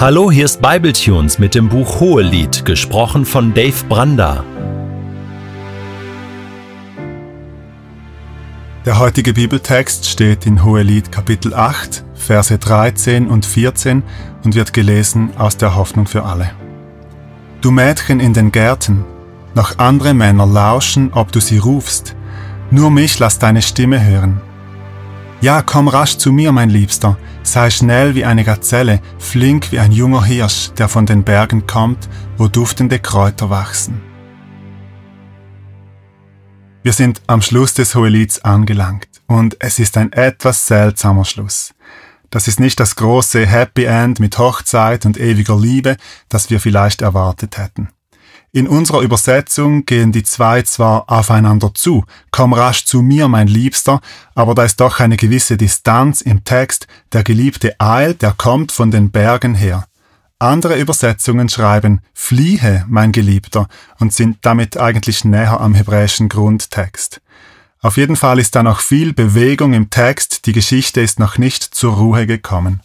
Hallo, hier ist Bibletunes mit dem Buch Hohelied, gesprochen von Dave Branda. Der heutige Bibeltext steht in Hohelied Kapitel 8, Verse 13 und 14 und wird gelesen aus der Hoffnung für alle. Du Mädchen in den Gärten, noch andere Männer lauschen, ob du sie rufst, nur mich lass deine Stimme hören. Ja, komm rasch zu mir, mein Liebster, sei schnell wie eine Gazelle, flink wie ein junger Hirsch, der von den Bergen kommt, wo duftende Kräuter wachsen. Wir sind am Schluss des Hohelieds angelangt und es ist ein etwas seltsamer Schluss. Das ist nicht das große Happy End mit Hochzeit und ewiger Liebe, das wir vielleicht erwartet hätten. In unserer Übersetzung gehen die zwei zwar aufeinander zu, komm rasch zu mir, mein Liebster, aber da ist doch eine gewisse Distanz im Text, der Geliebte eilt, der kommt von den Bergen her. Andere Übersetzungen schreiben fliehe, mein Geliebter, und sind damit eigentlich näher am hebräischen Grundtext. Auf jeden Fall ist da noch viel Bewegung im Text, die Geschichte ist noch nicht zur Ruhe gekommen.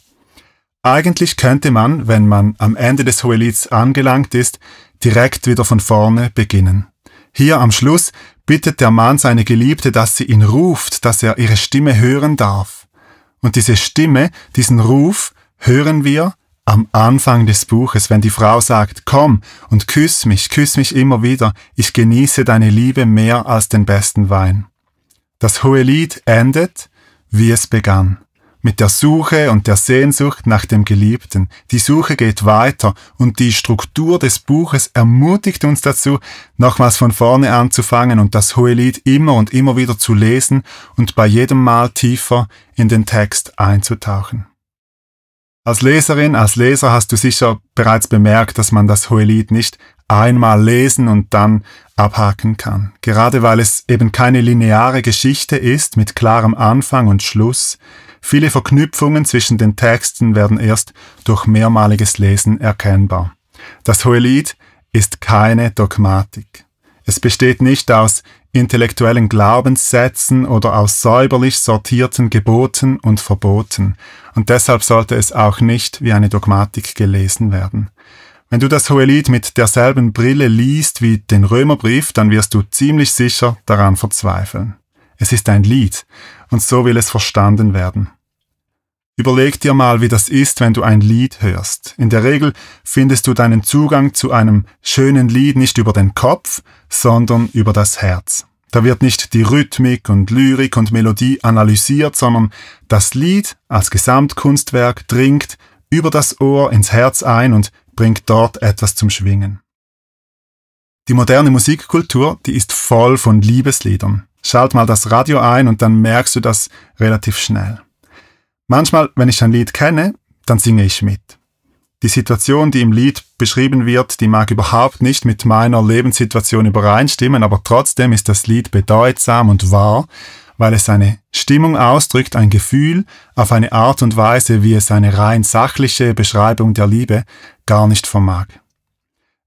Eigentlich könnte man, wenn man am Ende des Hohelieds angelangt ist, direkt wieder von vorne beginnen. Hier am Schluss bittet der Mann seine Geliebte, dass sie ihn ruft, dass er ihre Stimme hören darf. Und diese Stimme, diesen Ruf, hören wir am Anfang des Buches, wenn die Frau sagt, komm und küss mich, küss mich immer wieder, ich genieße deine Liebe mehr als den besten Wein. Das hohe Lied endet, wie es begann mit der Suche und der Sehnsucht nach dem Geliebten. Die Suche geht weiter und die Struktur des Buches ermutigt uns dazu, nochmals von vorne anzufangen und das hohe Lied immer und immer wieder zu lesen und bei jedem Mal tiefer in den Text einzutauchen. Als Leserin, als Leser hast du sicher bereits bemerkt, dass man das hohe Lied nicht einmal lesen und dann abhaken kann. Gerade weil es eben keine lineare Geschichte ist mit klarem Anfang und Schluss, Viele Verknüpfungen zwischen den Texten werden erst durch mehrmaliges Lesen erkennbar. Das Hohelied ist keine Dogmatik. Es besteht nicht aus intellektuellen Glaubenssätzen oder aus säuberlich sortierten Geboten und Verboten, und deshalb sollte es auch nicht wie eine Dogmatik gelesen werden. Wenn du das Hohelied mit derselben Brille liest wie den Römerbrief, dann wirst du ziemlich sicher daran verzweifeln. Es ist ein Lied, und so will es verstanden werden. Überleg dir mal, wie das ist, wenn du ein Lied hörst. In der Regel findest du deinen Zugang zu einem schönen Lied nicht über den Kopf, sondern über das Herz. Da wird nicht die Rhythmik und Lyrik und Melodie analysiert, sondern das Lied als Gesamtkunstwerk dringt über das Ohr ins Herz ein und bringt dort etwas zum Schwingen. Die moderne Musikkultur, die ist voll von Liebesliedern. Schalt mal das Radio ein und dann merkst du das relativ schnell. Manchmal, wenn ich ein Lied kenne, dann singe ich mit. Die Situation, die im Lied beschrieben wird, die mag überhaupt nicht mit meiner Lebenssituation übereinstimmen, aber trotzdem ist das Lied bedeutsam und wahr, weil es eine Stimmung ausdrückt, ein Gefühl auf eine Art und Weise, wie es eine rein sachliche Beschreibung der Liebe gar nicht vermag.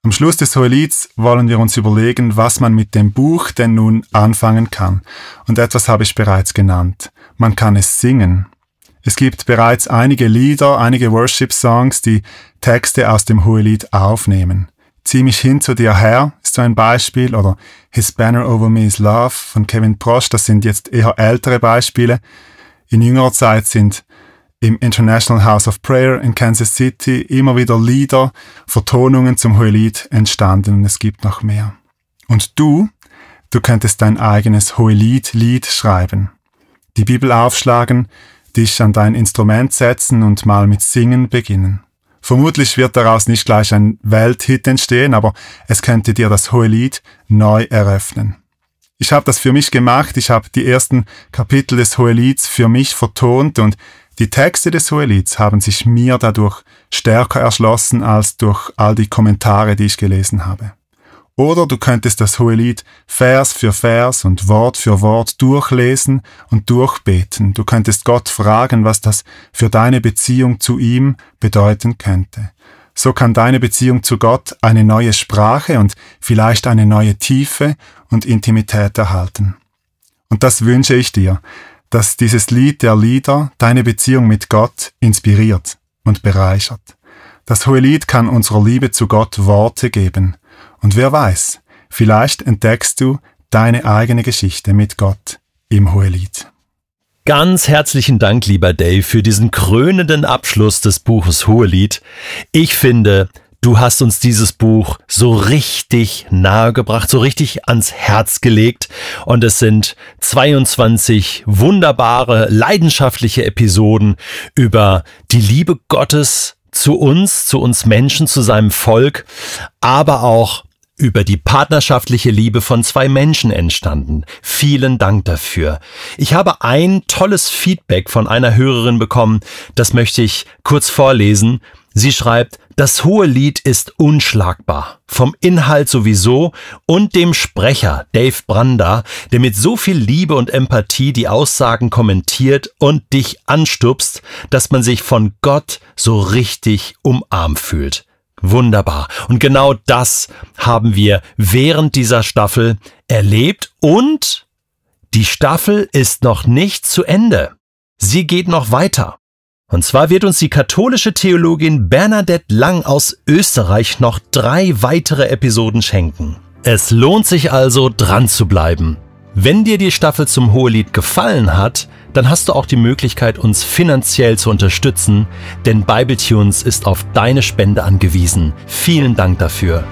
Am Schluss des Hohelieds wollen wir uns überlegen, was man mit dem Buch denn nun anfangen kann. Und etwas habe ich bereits genannt. Man kann es singen. Es gibt bereits einige Lieder, einige Worship-Songs, die Texte aus dem Hohelied aufnehmen. Zieh mich hin zu dir her ist so ein Beispiel oder His Banner Over Me is Love von Kevin Prosch, das sind jetzt eher ältere Beispiele. In jüngerer Zeit sind im International House of Prayer in Kansas City immer wieder Lieder, Vertonungen zum Hohelied entstanden und es gibt noch mehr. Und du, du könntest dein eigenes Hohelied-Lied schreiben, die Bibel aufschlagen, dich an dein Instrument setzen und mal mit Singen beginnen. Vermutlich wird daraus nicht gleich ein Welthit entstehen, aber es könnte dir das hohe Lied neu eröffnen. Ich habe das für mich gemacht, ich habe die ersten Kapitel des Hohelieds für mich vertont und die Texte des Hohelieds haben sich mir dadurch stärker erschlossen als durch all die Kommentare, die ich gelesen habe. Oder du könntest das Hohelied Vers für Vers und Wort für Wort durchlesen und durchbeten. Du könntest Gott fragen, was das für deine Beziehung zu ihm bedeuten könnte. So kann deine Beziehung zu Gott eine neue Sprache und vielleicht eine neue Tiefe und Intimität erhalten. Und das wünsche ich dir, dass dieses Lied der Lieder deine Beziehung mit Gott inspiriert und bereichert Das Hohelied kann unserer Liebe zu Gott Worte geben. Und wer weiß, vielleicht entdeckst du deine eigene Geschichte mit Gott im Hohelied. Ganz herzlichen Dank, lieber Dave, für diesen krönenden Abschluss des Buches Hohelied. Ich finde, du hast uns dieses Buch so richtig nahegebracht, so richtig ans Herz gelegt. Und es sind 22 wunderbare, leidenschaftliche Episoden über die Liebe Gottes zu uns, zu uns Menschen, zu seinem Volk, aber auch über die partnerschaftliche Liebe von zwei Menschen entstanden. Vielen Dank dafür. Ich habe ein tolles Feedback von einer Hörerin bekommen, das möchte ich kurz vorlesen. Sie schreibt, das hohe Lied ist unschlagbar. Vom Inhalt sowieso und dem Sprecher Dave Branda, der mit so viel Liebe und Empathie die Aussagen kommentiert und dich anstupst, dass man sich von Gott so richtig umarmt fühlt. Wunderbar. Und genau das haben wir während dieser Staffel erlebt und die Staffel ist noch nicht zu Ende. Sie geht noch weiter. Und zwar wird uns die katholische Theologin Bernadette Lang aus Österreich noch drei weitere Episoden schenken. Es lohnt sich also dran zu bleiben. Wenn dir die Staffel zum Hohelied gefallen hat, dann hast du auch die Möglichkeit, uns finanziell zu unterstützen, denn Bibletunes ist auf deine Spende angewiesen. Vielen Dank dafür.